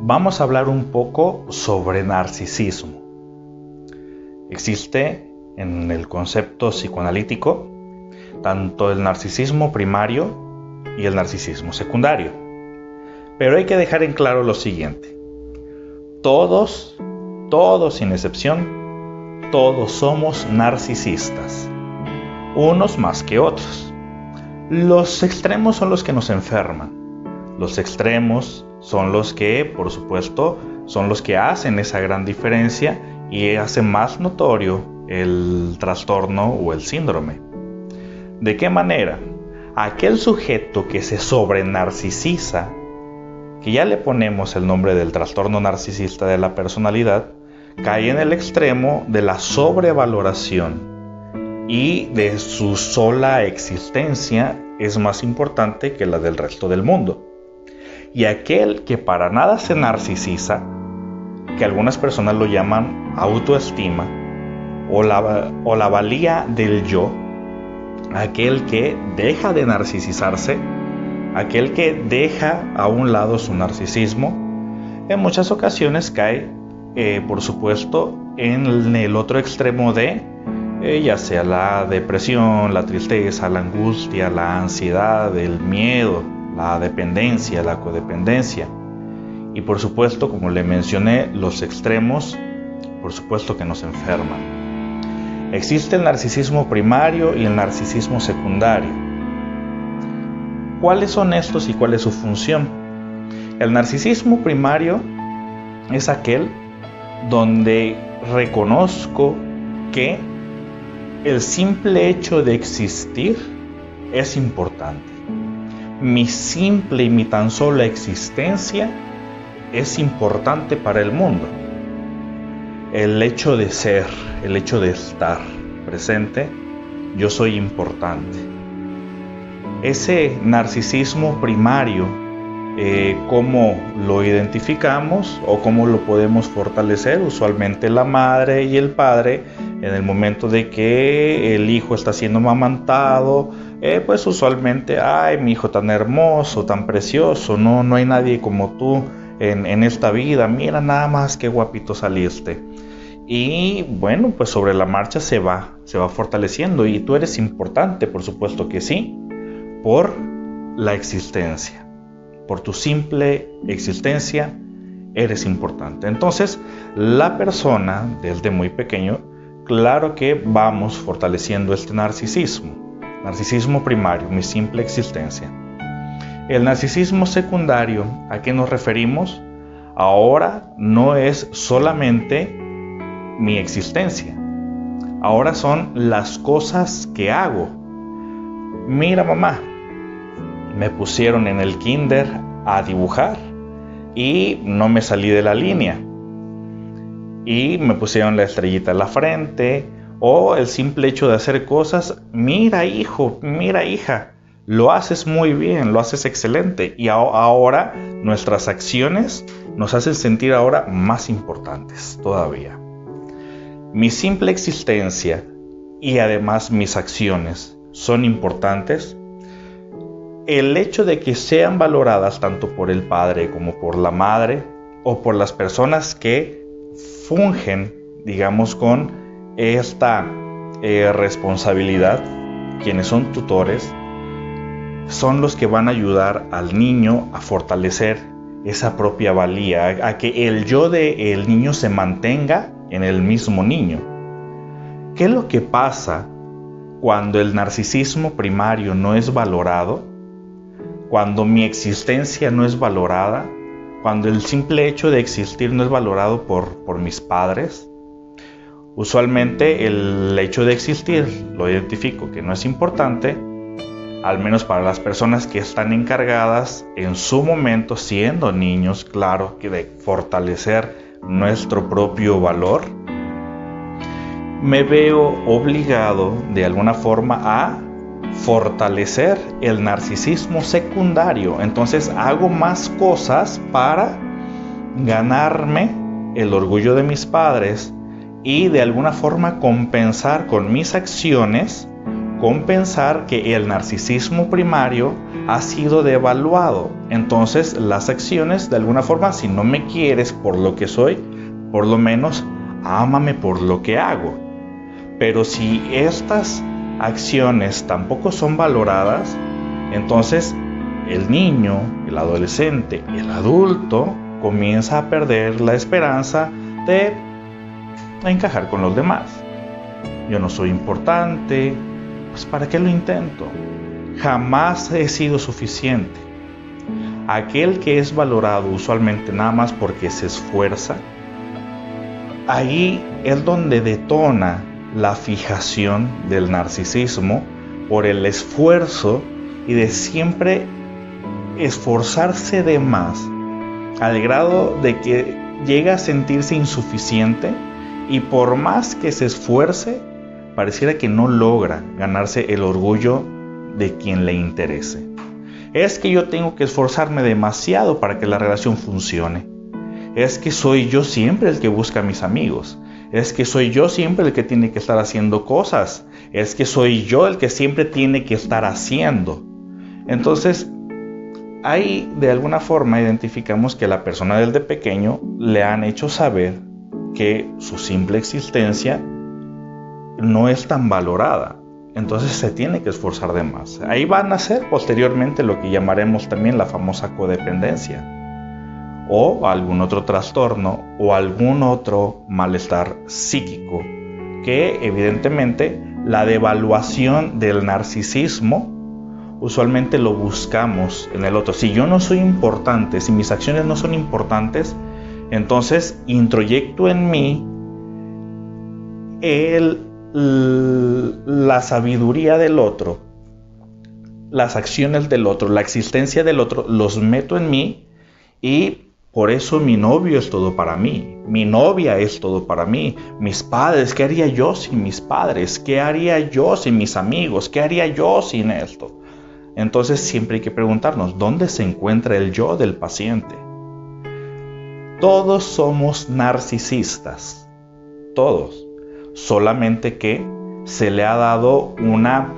vamos a hablar un poco sobre narcisismo. Existe en el concepto psicoanalítico tanto el narcisismo primario y el narcisismo secundario. Pero hay que dejar en claro lo siguiente. Todos, todos sin excepción, todos somos narcisistas. Unos más que otros. Los extremos son los que nos enferman. Los extremos son los que, por supuesto, son los que hacen esa gran diferencia y hacen más notorio el trastorno o el síndrome. ¿De qué manera? Aquel sujeto que se sobrenarcisiza, que ya le ponemos el nombre del trastorno narcisista de la personalidad, cae en el extremo de la sobrevaloración y de su sola existencia es más importante que la del resto del mundo y aquel que para nada se narcisiza, que algunas personas lo llaman autoestima, o la, o la valía del yo, aquel que deja de narcisizarse, aquel que deja a un lado su narcisismo, en muchas ocasiones cae, eh, por supuesto, en el otro extremo de eh, ya sea la depresión, la tristeza, la angustia, la ansiedad, el miedo, la dependencia, la codependencia. Y por supuesto, como le mencioné, los extremos, por supuesto que nos enferman. Existe el narcisismo primario y el narcisismo secundario. ¿Cuáles son estos y cuál es su función? El narcisismo primario es aquel donde reconozco que el simple hecho de existir es importante mi simple y mi tan sola existencia es importante para el mundo. El hecho de ser, el hecho de estar presente, yo soy importante. Ese narcisismo primario, eh, ¿cómo lo identificamos o cómo lo podemos fortalecer? Usualmente la madre y el padre, en el momento de que el hijo está siendo mamantado, eh, pues usualmente, ay, mi hijo tan hermoso, tan precioso, no, no hay nadie como tú en, en esta vida, mira nada más qué guapito saliste. Y bueno, pues sobre la marcha se va, se va fortaleciendo y tú eres importante, por supuesto que sí, por la existencia, por tu simple existencia eres importante. Entonces, la persona desde muy pequeño, claro que vamos fortaleciendo este narcisismo. Narcisismo primario, mi simple existencia. El narcisismo secundario, ¿a qué nos referimos? Ahora no es solamente mi existencia. Ahora son las cosas que hago. Mira mamá, me pusieron en el kinder a dibujar y no me salí de la línea. Y me pusieron la estrellita en la frente, o el simple hecho de hacer cosas, mira hijo, mira hija, lo haces muy bien, lo haces excelente y ahora nuestras acciones nos hacen sentir ahora más importantes todavía. Mi simple existencia y además mis acciones son importantes. El hecho de que sean valoradas tanto por el padre como por la madre o por las personas que fungen, digamos, con esta eh, responsabilidad, quienes son tutores, son los que van a ayudar al niño a fortalecer esa propia valía, a, que el yo de el niño se mantenga en el mismo niño. ¿Qué es lo que pasa cuando el narcisismo primario no es valorado? Cuando mi existencia no es valorada, cuando el simple hecho de existir no es valorado por, por mis padres, Usualmente el hecho de existir lo identifico que no es importante, al menos para las personas que están encargadas en su momento, siendo niños, claro, que de fortalecer nuestro propio valor, me veo obligado de alguna forma a fortalecer el narcisismo secundario. Entonces hago más cosas para ganarme el orgullo de mis padres, y de alguna forma compensar con mis acciones compensar que el narcisismo primario ha sido devaluado. Entonces las acciones, de alguna forma, si no me quieres por lo que soy, por lo menos ámame por lo que hago. Pero si estas acciones tampoco son valoradas, entonces el niño, el adolescente, el adulto comienza a perder la esperanza de encajar con los demás. Yo no soy importante, pues ¿para qué lo intento? Jamás he sido suficiente. Aquel que es valorado usualmente nada más porque se esfuerza, ahí es donde detona la fijación del narcisismo por el esfuerzo y de siempre esforzarse de más, al grado de que llega a sentirse insuficiente y por más que se esfuerce, pareciera que no logra ganarse el orgullo de quien le interese. Es que yo tengo que esforzarme demasiado para que la relación funcione. Es que soy yo siempre el que busca a mis amigos. Es que soy yo siempre el que tiene que estar haciendo cosas. Es que soy yo el que siempre tiene que estar haciendo. Entonces, ahí de alguna forma identificamos que la persona del de pequeño le han hecho saber que su simple existencia no es tan valorada. Entonces se tiene que esforzar de más. Ahí va a nacer posteriormente lo que llamaremos también la famosa codependencia o algún otro trastorno o algún otro malestar psíquico que evidentemente la devaluación del narcisismo usualmente lo buscamos en el otro. Si yo no soy importante, si mis acciones no son importantes, entonces introyecto en mí el, la sabiduría del otro, las acciones del otro, la existencia del otro, los meto en mí y por eso mi novio es todo para mí, mi novia es todo para mí, mis padres, ¿qué haría yo sin mis padres? ¿Qué haría yo sin mis amigos? ¿Qué haría yo sin esto? Entonces siempre hay que preguntarnos, ¿dónde se encuentra el yo del paciente? Todos somos narcisistas, todos, solamente que se le ha dado una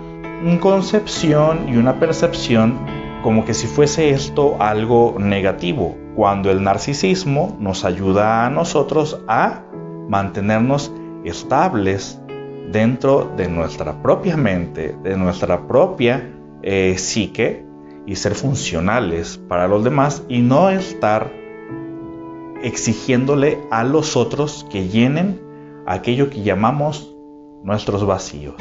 concepción y una percepción como que si fuese esto algo negativo, cuando el narcisismo nos ayuda a nosotros a mantenernos estables dentro de nuestra propia mente, de nuestra propia eh, psique y ser funcionales para los demás y no estar exigiéndole a los otros que llenen aquello que llamamos nuestros vacíos.